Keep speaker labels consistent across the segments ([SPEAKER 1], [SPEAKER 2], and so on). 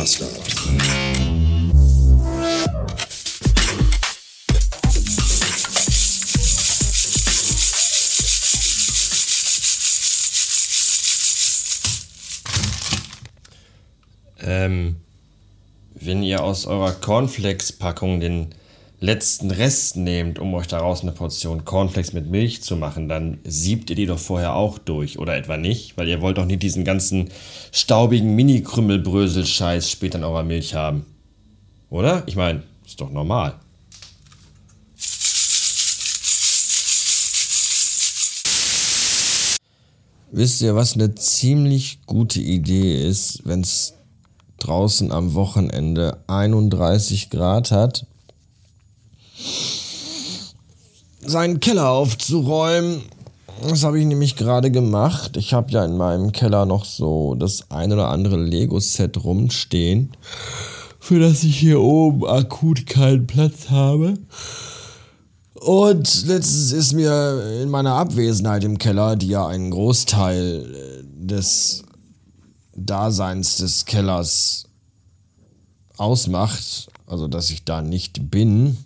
[SPEAKER 1] Master.
[SPEAKER 2] Ähm, wenn ihr aus eurer Cornflakes-Packung den letzten Rest nehmt, um euch daraus eine Portion Cornflakes mit Milch zu machen, dann siebt ihr die doch vorher auch durch, oder etwa nicht? Weil ihr wollt doch nicht diesen ganzen staubigen Mini-Krümmelbrösel-Scheiß später in eurer Milch haben. Oder? Ich meine, ist doch normal. Wisst ihr, was eine ziemlich gute Idee ist, wenn es draußen am Wochenende 31 Grad hat? Seinen Keller aufzuräumen. Das habe ich nämlich gerade gemacht. Ich habe ja in meinem Keller noch so das ein oder andere Lego-Set rumstehen, für das ich hier oben akut keinen Platz habe. Und letztens ist mir in meiner Abwesenheit im Keller, die ja einen Großteil äh, des Daseins des Kellers ausmacht, also dass ich da nicht bin,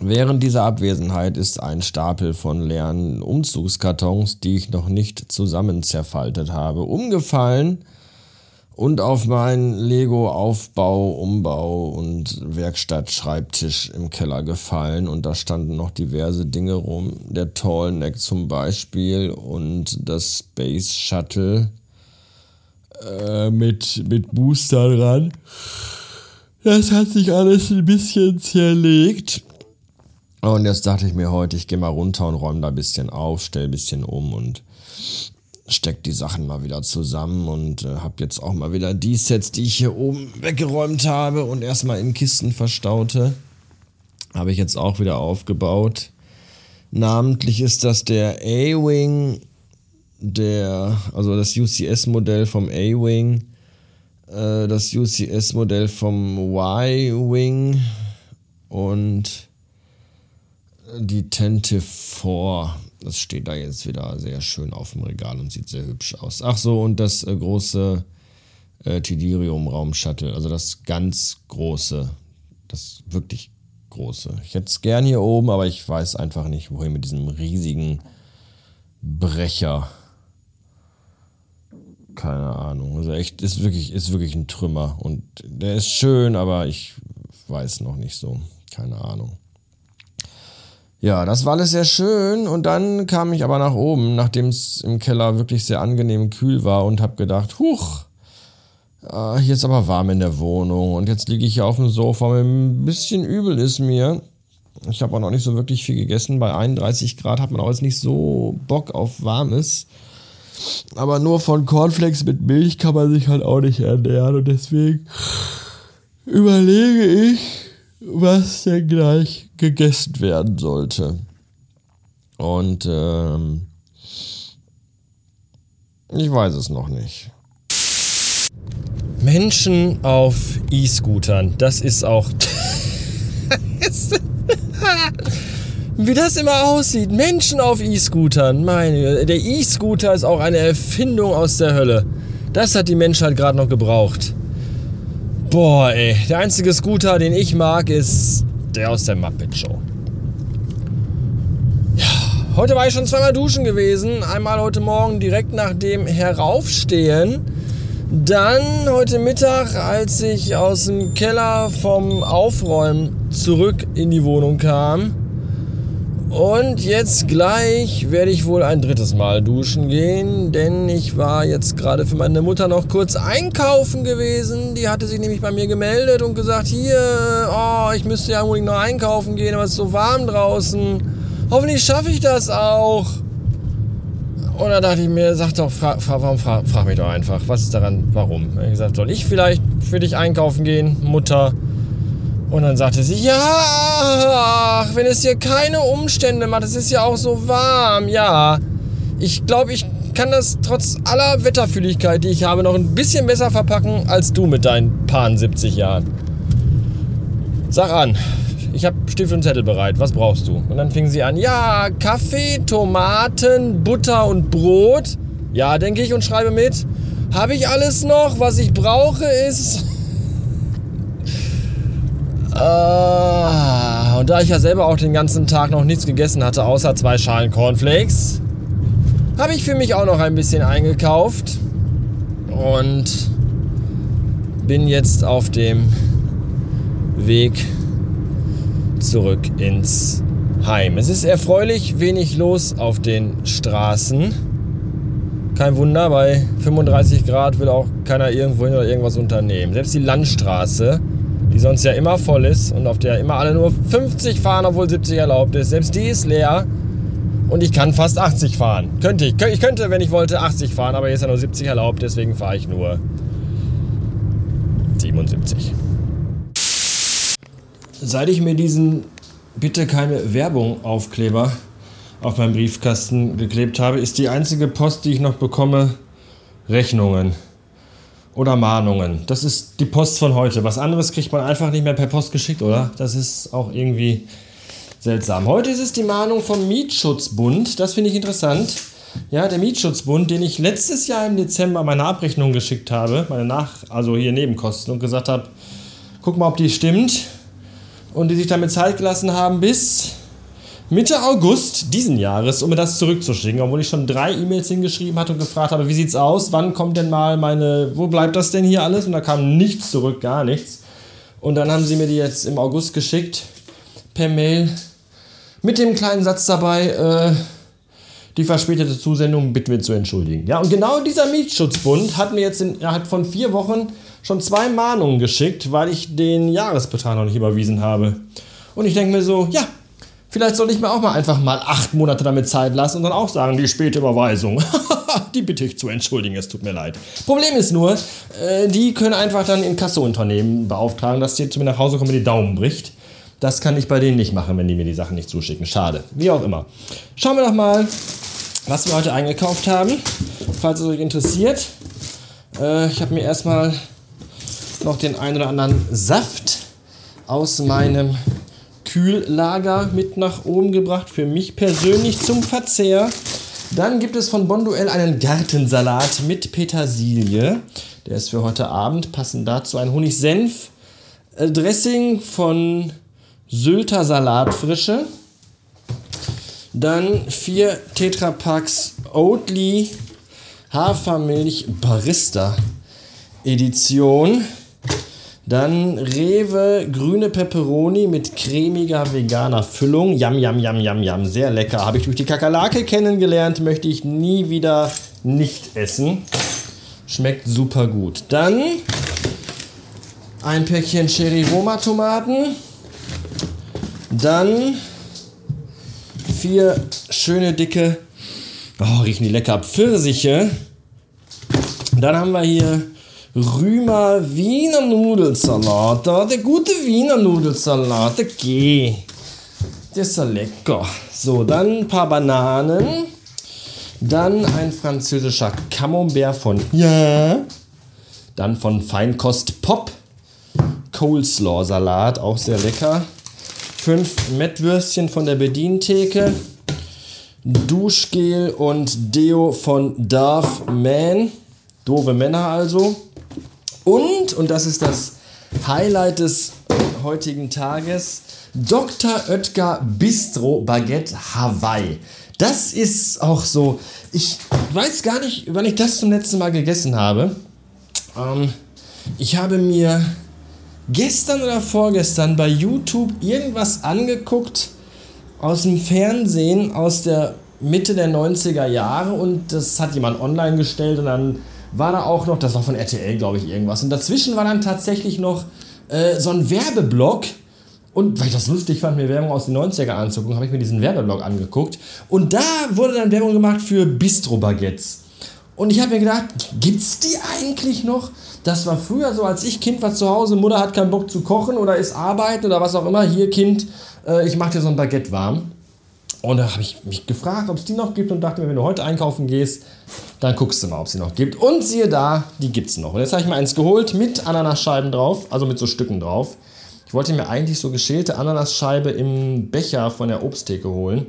[SPEAKER 2] während dieser Abwesenheit ist ein Stapel von leeren Umzugskartons, die ich noch nicht zusammen zerfaltet habe, umgefallen und auf meinen Lego-Aufbau, Umbau und Werkstatt-Schreibtisch im Keller gefallen. Und da standen noch diverse Dinge rum. Der Tallneck zum Beispiel und das Space Shuttle äh, mit, mit Booster dran. Das hat sich alles ein bisschen zerlegt. Und jetzt dachte ich mir heute, ich gehe mal runter und räume da ein bisschen auf, stelle ein bisschen um und steckt die Sachen mal wieder zusammen und äh, habe jetzt auch mal wieder die Sets, die ich hier oben weggeräumt habe und erstmal in Kisten verstaute, habe ich jetzt auch wieder aufgebaut. Namentlich ist das der A-Wing, der, also das UCS-Modell vom A-Wing, äh, das UCS-Modell vom Y-Wing und die Tente 4 das steht da jetzt wieder sehr schön auf dem Regal und sieht sehr hübsch aus. Ach so, und das äh, große äh, Tidirium-Raumshuttle, also das ganz große, das wirklich große. Ich hätte es gern hier oben, aber ich weiß einfach nicht, wohin mit diesem riesigen Brecher. Keine Ahnung. Also echt, ist wirklich, ist wirklich ein Trümmer. Und der ist schön, aber ich weiß noch nicht so. Keine Ahnung. Ja, das war alles sehr schön und dann kam ich aber nach oben, nachdem es im Keller wirklich sehr angenehm kühl war und habe gedacht, huch, äh, hier ist aber warm in der Wohnung und jetzt liege ich hier auf dem Sofa, ein bisschen übel ist mir. Ich habe auch noch nicht so wirklich viel gegessen. Bei 31 Grad hat man auch jetzt nicht so Bock auf Warmes. Aber nur von Cornflakes mit Milch kann man sich halt auch nicht ernähren und deswegen überlege ich, was denn gleich gegessen werden sollte. Und ähm, ich weiß es noch nicht. Menschen auf E-Scootern, das ist auch. Wie das immer aussieht. Menschen auf E-Scootern. Meine, der E-Scooter ist auch eine Erfindung aus der Hölle. Das hat die Menschheit gerade noch gebraucht. Boah, ey. Der einzige Scooter, den ich mag, ist der aus der Muppet Show. Ja, heute war ich schon zweimal duschen gewesen. Einmal heute Morgen direkt nach dem Heraufstehen. Dann heute Mittag, als ich aus dem Keller vom Aufräumen zurück in die Wohnung kam. Und jetzt gleich werde ich wohl ein drittes Mal duschen gehen, denn ich war jetzt gerade für meine Mutter noch kurz einkaufen gewesen. Die hatte sich nämlich bei mir gemeldet und gesagt, hier, oh, ich müsste ja unbedingt noch einkaufen gehen, aber es ist so warm draußen. Hoffentlich schaffe ich das auch. Und da dachte ich mir, sag doch, fra, fra, warum frag, frag mich doch einfach, was ist daran, warum? Ich gesagt, soll ich vielleicht für dich einkaufen gehen, Mutter? Und dann sagte sie, ja, wenn es hier keine Umstände macht, es ist ja auch so warm, ja. Ich glaube, ich kann das trotz aller Wetterfühligkeit, die ich habe, noch ein bisschen besser verpacken als du mit deinen paar 70 Jahren. Sag an, ich habe Stift und Zettel bereit, was brauchst du? Und dann fing sie an, ja, Kaffee, Tomaten, Butter und Brot. Ja, denke ich und schreibe mit. Habe ich alles noch? Was ich brauche ist Uh, und da ich ja selber auch den ganzen Tag noch nichts gegessen hatte, außer zwei Schalen Cornflakes, habe ich für mich auch noch ein bisschen eingekauft und bin jetzt auf dem Weg zurück ins Heim. Es ist erfreulich wenig los auf den Straßen. Kein Wunder, bei 35 Grad will auch keiner irgendwo hin oder irgendwas unternehmen. Selbst die Landstraße, die sonst ja immer voll ist und auf der immer alle nur 50 fahren, obwohl 70 erlaubt ist, selbst die ist leer und ich kann fast 80 fahren. Könnte ich. Ich könnte, wenn ich wollte, 80 fahren, aber hier ist ja nur 70 erlaubt, deswegen fahre ich nur 77. Seit ich mir diesen bitte keine Werbung Aufkleber auf meinem Briefkasten geklebt habe, ist die einzige Post, die ich noch bekomme, Rechnungen oder Mahnungen. Das ist die Post von heute. Was anderes kriegt man einfach nicht mehr per Post geschickt, oder? Das ist auch irgendwie seltsam. Heute ist es die Mahnung vom Mietschutzbund. Das finde ich interessant. Ja, der Mietschutzbund, den ich letztes Jahr im Dezember meine Abrechnung geschickt habe, meine Nach-, also hier Nebenkosten und gesagt habe, guck mal, ob die stimmt. Und die sich damit Zeit gelassen haben bis Mitte August diesen Jahres, um mir das zurückzuschicken, obwohl ich schon drei E-Mails hingeschrieben hatte und gefragt habe, wie sieht's aus, wann kommt denn mal meine, wo bleibt das denn hier alles? Und da kam nichts zurück, gar nichts. Und dann haben sie mir die jetzt im August geschickt, per Mail, mit dem kleinen Satz dabei, äh, die verspätete Zusendung bitten wir zu entschuldigen. Ja, und genau dieser Mietschutzbund hat mir jetzt innerhalb von vier Wochen schon zwei Mahnungen geschickt, weil ich den Jahresbetrag noch nicht überwiesen habe. Und ich denke mir so, ja, Vielleicht soll ich mir auch mal einfach mal acht Monate damit Zeit lassen und dann auch sagen, die späte Überweisung. die bitte ich zu entschuldigen, es tut mir leid. Problem ist nur, äh, die können einfach dann in Kassounternehmen beauftragen, dass die zu mir nach Hause kommen und die Daumen bricht. Das kann ich bei denen nicht machen, wenn die mir die Sachen nicht zuschicken. Schade. Wie auch immer. Schauen wir doch mal, was wir heute eingekauft haben. Falls es euch interessiert. Äh, ich habe mir erstmal noch den einen oder anderen Saft aus meinem Kühllager mit nach oben gebracht, für mich persönlich zum Verzehr. Dann gibt es von Bonduell einen Gartensalat mit Petersilie. Der ist für heute Abend. Passend dazu ein Honigsenf. Äh, von Sylter Salatfrische. Dann vier Tetrapacks Oatly Hafermilch Barista Edition. Dann Rewe grüne Peperoni mit cremiger veganer Füllung. Yam, yam, yam, yam, yam. Sehr lecker. Habe ich durch die Kakerlake kennengelernt. Möchte ich nie wieder nicht essen. Schmeckt super gut. Dann ein Päckchen Cherry Roma Tomaten. Dann vier schöne dicke, oh, riechen die lecker, Pfirsiche. Dann haben wir hier Rümer Wiener Nudelsalat. Der gute Wiener Nudelsalat, der geht. Der ist ja lecker. So, dann ein paar Bananen. Dann ein französischer Camembert von Ja. Dann von Feinkost Pop. Coleslaw Salat, auch sehr lecker. Fünf Mettwürstchen von der Bedientheke. Duschgel und Deo von Darth Man. Doofe Männer also. Und, und das ist das Highlight des heutigen Tages, Dr. Oetker Bistro Baguette Hawaii. Das ist auch so, ich weiß gar nicht, wann ich das zum letzten Mal gegessen habe. Ähm, ich habe mir gestern oder vorgestern bei YouTube irgendwas angeguckt aus dem Fernsehen aus der Mitte der 90er Jahre und das hat jemand online gestellt und dann war da auch noch, das war von RTL, glaube ich, irgendwas. Und dazwischen war dann tatsächlich noch äh, so ein Werbeblock. Und weil ich das lustig fand, mir Werbung aus den 90er anzugucken, habe ich mir diesen Werbeblock angeguckt. Und da wurde dann Werbung gemacht für Bistro-Baguettes. Und ich habe mir gedacht, gibt's die eigentlich noch? Das war früher so, als ich Kind war zu Hause, Mutter hat keinen Bock zu kochen oder ist arbeiten oder was auch immer. Hier, Kind, äh, ich mache dir so ein Baguette warm. Und da habe ich mich gefragt, ob es die noch gibt und dachte mir, wenn du heute einkaufen gehst, dann guckst du mal, ob es sie noch gibt. Und siehe da, die gibt es noch. Und jetzt habe ich mir eins geholt mit Ananasscheiben drauf, also mit so Stücken drauf. Ich wollte mir eigentlich so geschälte Ananasscheibe im Becher von der Obsttheke holen.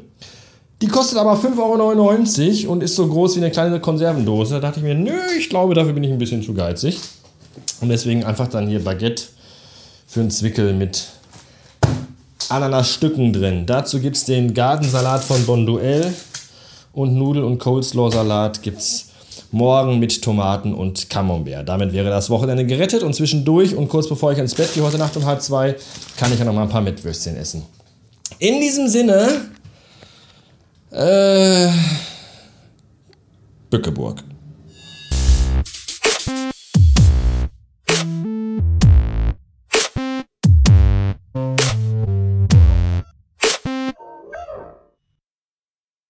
[SPEAKER 2] Die kostet aber 5,99 Euro und ist so groß wie eine kleine Konservendose. Da dachte ich mir, nö, ich glaube, dafür bin ich ein bisschen zu geizig. Und deswegen einfach dann hier Baguette für einen Zwickel mit Ananasstücken drin. Dazu gibt es den Gartensalat von Bonduelle und Nudel- und Coleslaw-Salat gibt es morgen mit Tomaten und Camembert. Damit wäre das Wochenende gerettet und zwischendurch und kurz bevor ich ins Bett gehe heute Nacht um halb zwei, kann ich ja noch mal ein paar Mettwürstchen essen. In diesem Sinne, äh, Bückeburg.